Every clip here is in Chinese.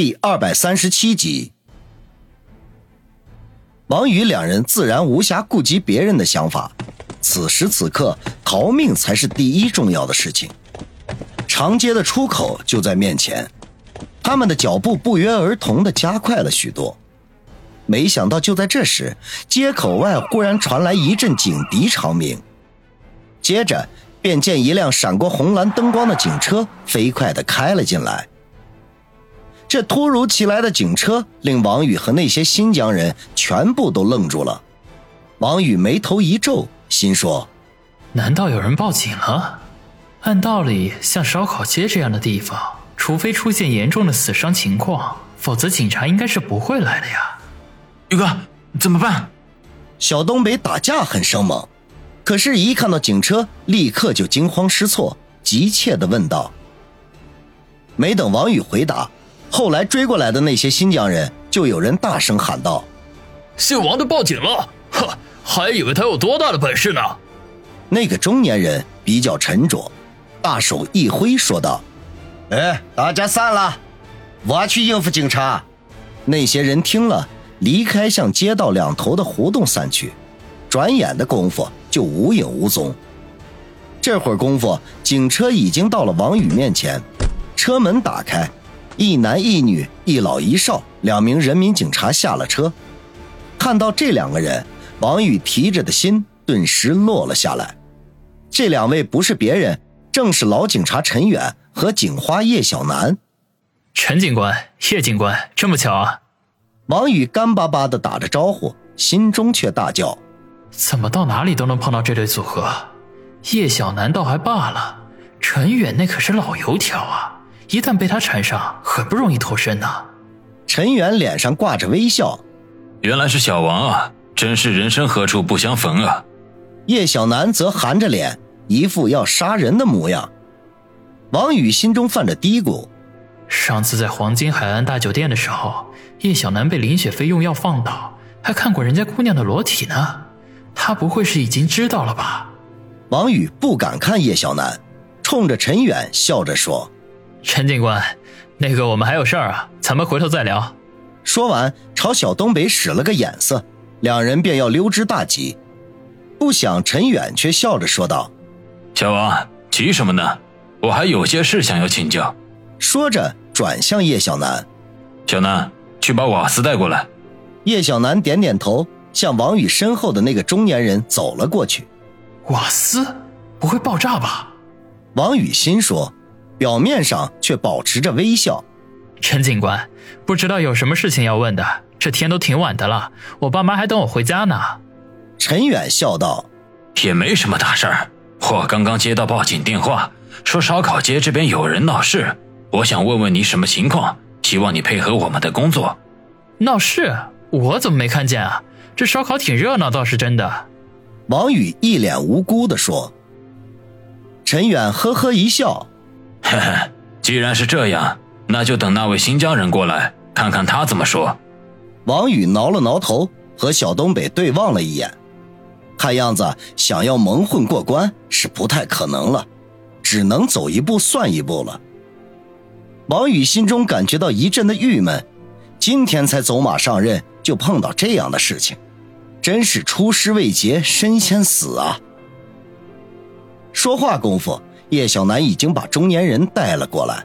第二百三十七集，王宇两人自然无暇顾及别人的想法，此时此刻逃命才是第一重要的事情。长街的出口就在面前，他们的脚步不约而同的加快了许多。没想到就在这时，街口外忽然传来一阵警笛长鸣，接着便见一辆闪过红蓝灯光的警车飞快的开了进来。这突如其来的警车令王宇和那些新疆人全部都愣住了。王宇眉头一皱，心说：“难道有人报警了？按道理，像烧烤街这样的地方，除非出现严重的死伤情况，否则警察应该是不会来的呀。”宇哥，怎么办？小东北打架很生猛，可是，一看到警车，立刻就惊慌失措，急切地问道。没等王宇回答。后来追过来的那些新疆人，就有人大声喊道：“姓王的报警了！呵，还以为他有多大的本事呢。”那个中年人比较沉着，大手一挥说道：“哎，大家散了，我去应付警察。”那些人听了，离开向街道两头的胡同散去，转眼的功夫就无影无踪。这会儿功夫，警车已经到了王宇面前，车门打开。一男一女，一老一少，两名人民警察下了车。看到这两个人，王宇提着的心顿时落了下来。这两位不是别人，正是老警察陈远和警花叶小楠。陈警官、叶警官，这么巧啊！王宇干巴巴的打着招呼，心中却大叫：怎么到哪里都能碰到这对组合？叶小楠倒还罢了，陈远那可是老油条啊！一旦被他缠上，很不容易脱身呐。陈远脸上挂着微笑，原来是小王啊，真是人生何处不相逢啊。叶小楠则含着脸，一副要杀人的模样。王宇心中泛着嘀咕：上次在黄金海岸大酒店的时候，叶小楠被林雪飞用药放倒，还看过人家姑娘的裸体呢。他不会是已经知道了吧？王宇不敢看叶小楠，冲着陈远笑着说。陈警官，那个我们还有事儿啊，咱们回头再聊。说完，朝小东北使了个眼色，两人便要溜之大吉。不想陈远却笑着说道：“小王，急什么呢？我还有些事想要请教。”说着转向叶小楠：“小楠，去把瓦斯带过来。”叶小楠点点头，向王宇身后的那个中年人走了过去。瓦斯不会爆炸吧？王宇心说。表面上却保持着微笑。陈警官，不知道有什么事情要问的？这天都挺晚的了，我爸妈还等我回家呢。陈远笑道：“也没什么大事儿，我刚刚接到报警电话，说烧烤街这边有人闹事，我想问问你什么情况，希望你配合我们的工作。”闹事？我怎么没看见啊？这烧烤挺热闹，倒是真的。王宇一脸无辜地说。陈远呵呵一笑。嘿嘿，既然是这样，那就等那位新疆人过来，看看他怎么说。王宇挠了挠头，和小东北对望了一眼，看样子想要蒙混过关是不太可能了，只能走一步算一步了。王宇心中感觉到一阵的郁闷，今天才走马上任，就碰到这样的事情，真是出师未捷身先死啊！说话功夫。叶小楠已经把中年人带了过来。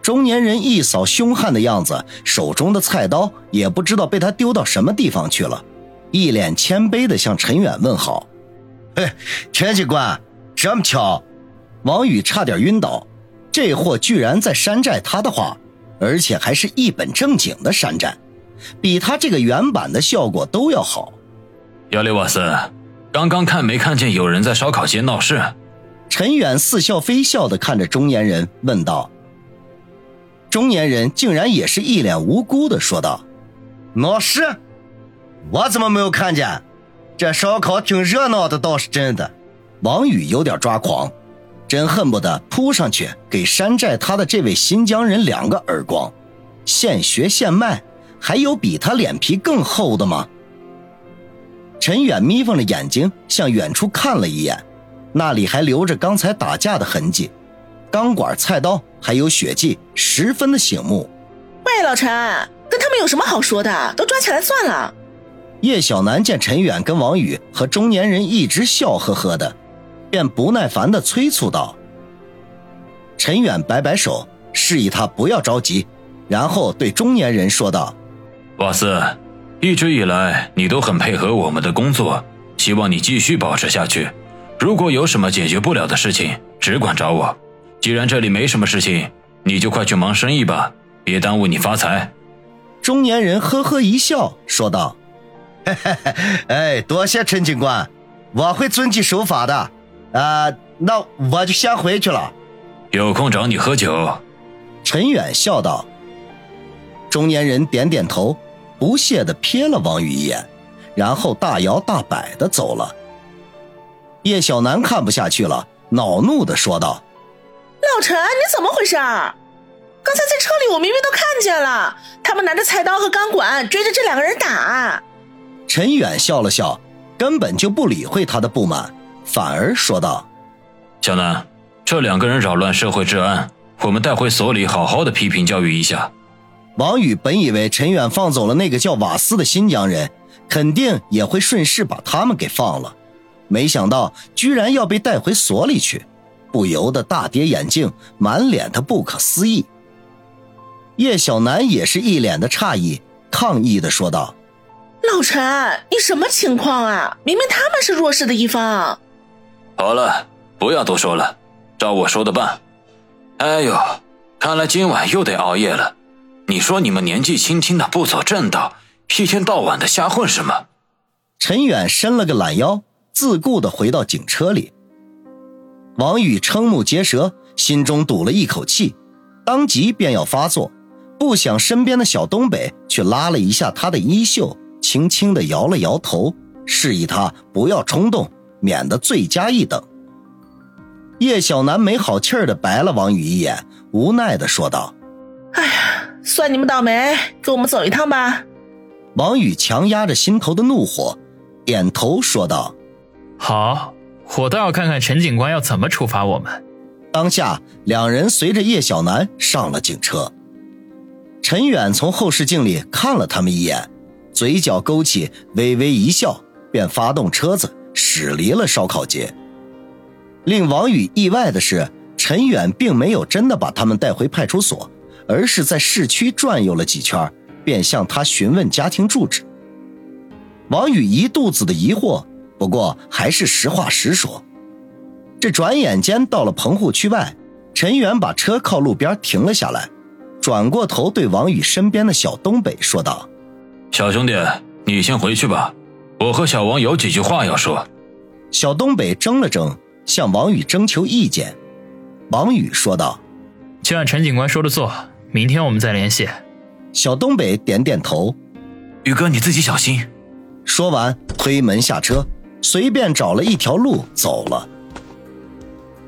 中年人一扫凶悍的样子，手中的菜刀也不知道被他丢到什么地方去了，一脸谦卑地向陈远问好：“嘿，陈警官，这么巧？”王宇差点晕倒，这货居然在山寨他的话，而且还是一本正经的山寨，比他这个原版的效果都要好。亚历瓦斯，刚刚看没看见有人在烧烤街闹事？陈远似笑非笑的看着中年人，问道：“中年人竟然也是一脸无辜的说道：‘老师？我怎么没有看见？这烧烤挺热闹的，倒是真的。’王宇有点抓狂，真恨不得扑上去给山寨他的这位新疆人两个耳光。现学现卖，还有比他脸皮更厚的吗？”陈远眯缝着眼睛向远处看了一眼。那里还留着刚才打架的痕迹，钢管、菜刀还有血迹，十分的醒目。喂，老陈，跟他们有什么好说的？都抓起来算了。叶小楠见陈远跟王宇和中年人一直笑呵呵的，便不耐烦的催促道：“陈远，摆摆手，示意他不要着急，然后对中年人说道：‘瓦斯，一直以来你都很配合我们的工作，希望你继续保持下去。如果有什么解决不了的事情，只管找我。既然这里没什么事情，你就快去忙生意吧，别耽误你发财。’中年人呵呵一笑，说道：‘嘿嘿嘿，哎，多谢陈警官，我会遵纪守法的。啊，那我就先回去了。’有空找你喝酒。”陈远笑道。中年人点点头，不屑地瞥了王宇一眼，然后大摇大摆地走了。叶小楠看不下去了，恼怒的说道：“老陈，你怎么回事？刚才在车里我明明都看见了，他们拿着菜刀和钢管追着这两个人打。”陈远笑了笑，根本就不理会他的不满，反而说道：“小楠，这两个人扰乱社会治安，我们带回所里好好的批评教育一下。”王宇本以为陈远放走了那个叫瓦斯的新疆人，肯定也会顺势把他们给放了，没想到居然要被带回所里去，不由得大跌眼镜，满脸的不可思议。叶小楠也是一脸的诧异，抗议的说道：“老陈，你什么情况啊？明明他们是弱势的一方。”好了，不要多说了，照我说的办。哎呦，看来今晚又得熬夜了。你说你们年纪轻轻的不走正道，一天到晚的瞎混什么？陈远伸了个懒腰，自顾的回到警车里。王宇瞠目结舌，心中堵了一口气，当即便要发作，不想身边的小东北却拉了一下他的衣袖，轻轻的摇了摇头，示意他不要冲动，免得罪加一等。叶小楠没好气儿的白了王宇一眼，无奈的说道：“哎呀。”算你们倒霉，跟我们走一趟吧。王宇强压着心头的怒火，点头说道：“好，我倒要看看陈警官要怎么处罚我们。”当下，两人随着叶小楠上了警车。陈远从后视镜里看了他们一眼，嘴角勾起微微一笑，便发动车子驶离了烧烤街。令王宇意外的是，陈远并没有真的把他们带回派出所。而是在市区转悠了几圈，便向他询问家庭住址。王宇一肚子的疑惑，不过还是实话实说。这转眼间到了棚户区外，陈远把车靠路边停了下来，转过头对王宇身边的小东北说道：“小兄弟，你先回去吧，我和小王有几句话要说。”小东北怔了怔，向王宇征求意见。王宇说道：“就按陈警官说的做。”明天我们再联系。小东北点点头。宇哥，你自己小心。说完，推门下车，随便找了一条路走了。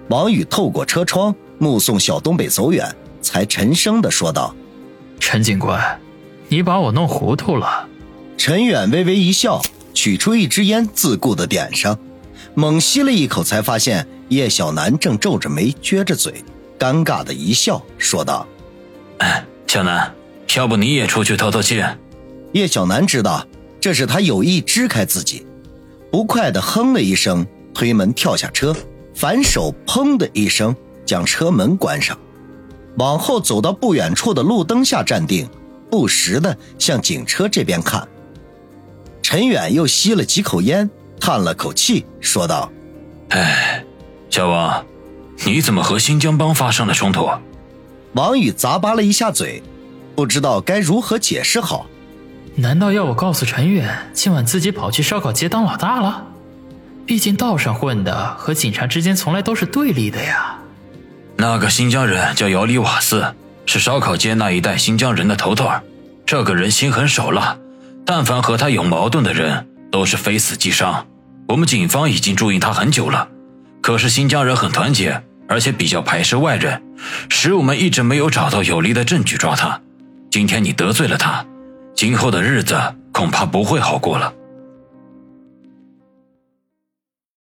王宇透过车窗目送小东北走远，才沉声的说道：“陈警官，你把我弄糊涂了。”陈远微微一笑，取出一支烟，自顾的点上，猛吸了一口，才发现叶小楠正皱着眉，撅着嘴，尴尬的一笑，说道。哎小楠，要不你也出去透透气？叶小楠知道这是他有意支开自己，不快的哼了一声，推门跳下车，反手砰的一声将车门关上，往后走到不远处的路灯下站定，不时的向警车这边看。陈远又吸了几口烟，叹了口气，说道：“哎，小王，你怎么和新疆帮发生了冲突？”王宇咂巴了一下嘴，不知道该如何解释好。难道要我告诉陈远，今晚自己跑去烧烤街当老大了？毕竟道上混的和警察之间从来都是对立的呀。那个新疆人叫姚里瓦斯，是烧烤街那一带新疆人的头头。这个人心狠手辣，但凡和他有矛盾的人，都是非死即伤。我们警方已经注意他很久了，可是新疆人很团结。而且比较排斥外人，使我们一直没有找到有力的证据抓他。今天你得罪了他，今后的日子恐怕不会好过了。